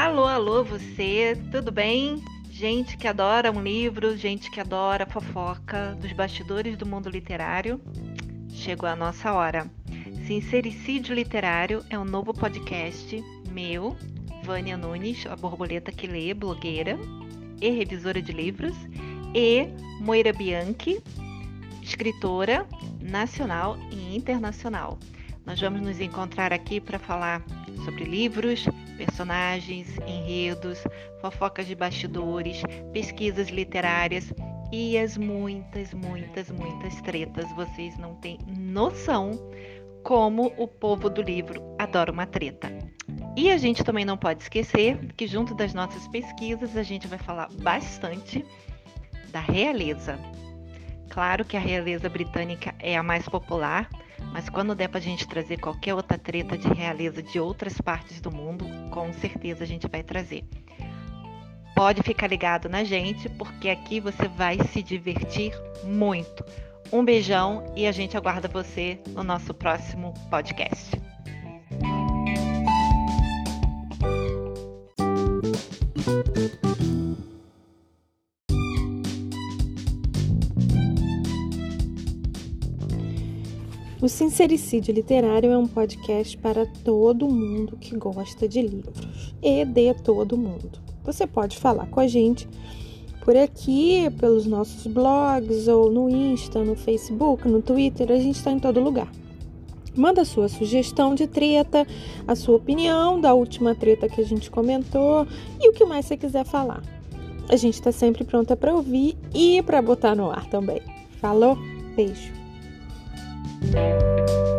Alô, alô, você, tudo bem? Gente que adora um livro, gente que adora fofoca dos bastidores do mundo literário. Chegou a nossa hora. Sincericídio Literário é um novo podcast meu, Vânia Nunes, a borboleta que lê, blogueira e revisora de livros, e Moira Bianchi, escritora nacional e internacional. Nós vamos nos encontrar aqui para falar sobre livros, personagens, enredos, fofocas de bastidores, pesquisas literárias e as muitas, muitas, muitas tretas. Vocês não têm noção como o povo do livro adora uma treta. E a gente também não pode esquecer que, junto das nossas pesquisas, a gente vai falar bastante da realeza. Claro que a realeza britânica é a mais popular, mas quando der para a gente trazer qualquer outra treta de realeza de outras partes do mundo, com certeza a gente vai trazer. Pode ficar ligado na gente, porque aqui você vai se divertir muito. Um beijão e a gente aguarda você no nosso próximo podcast. O Sincericídio Literário é um podcast para todo mundo que gosta de livros e de todo mundo. Você pode falar com a gente por aqui, pelos nossos blogs, ou no Insta, no Facebook, no Twitter, a gente está em todo lugar. Manda sua sugestão de treta, a sua opinião da última treta que a gente comentou e o que mais você quiser falar. A gente está sempre pronta para ouvir e para botar no ar também. Falou? Beijo! Música